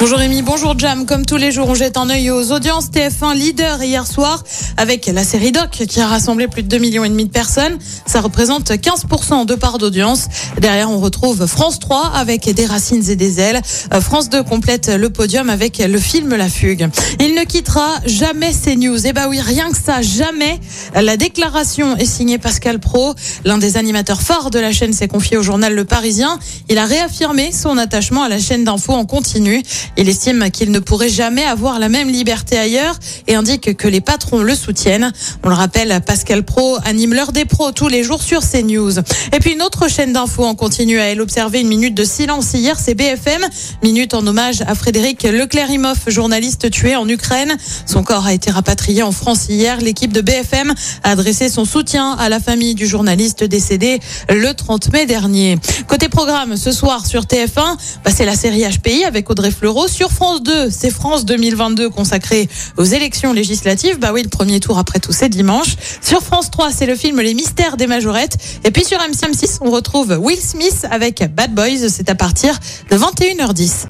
Bonjour Rémi, bonjour Jam. Comme tous les jours, on jette un œil aux audiences. TF1 leader hier soir avec la série Doc qui a rassemblé plus de 2 millions et demi de personnes. Ça représente 15% de part d'audience. Derrière, on retrouve France 3 avec des racines et des ailes. Euh, France 2 complète le podium avec le film La Fugue. Il ne quittera jamais ces news. Eh bah oui, rien que ça, jamais. La déclaration est signée Pascal Pro. L'un des animateurs phares de la chaîne s'est confié au journal Le Parisien. Il a réaffirmé son attachement à la chaîne d'infos en continu. Il estime qu'il ne pourrait jamais avoir la même liberté ailleurs et indique que les patrons le soutiennent. On le rappelle, Pascal Pro anime l'heure des pros tous les jours sur CNews. Et puis une autre chaîne d'infos en continu a elle observé une minute de silence hier, c'est BFM. Minute en hommage à Frédéric Leclerimoff, journaliste tué en Ukraine. Son corps a été rapatrié en France hier. L'équipe de BFM a adressé son soutien à la famille du journaliste décédé le 30 mai dernier. Côté programme, ce soir sur TF1, bah, c'est la série HPI avec Audrey Fleurot. Sur France 2, c'est France 2022 consacré aux élections législatives. Bah oui, le premier tour après tout, c'est dimanche. Sur France 3, c'est le film Les Mystères des Majorettes. Et puis sur MC6, on retrouve Will Smith avec Bad Boys. C'est à partir de 21h10.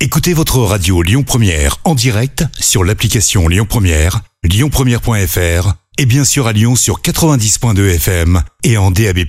Écoutez votre radio Lyon Première en direct sur l'application Lyon Première, lyonpremière.fr et bien sûr à Lyon sur 90.2 FM et en DAB+.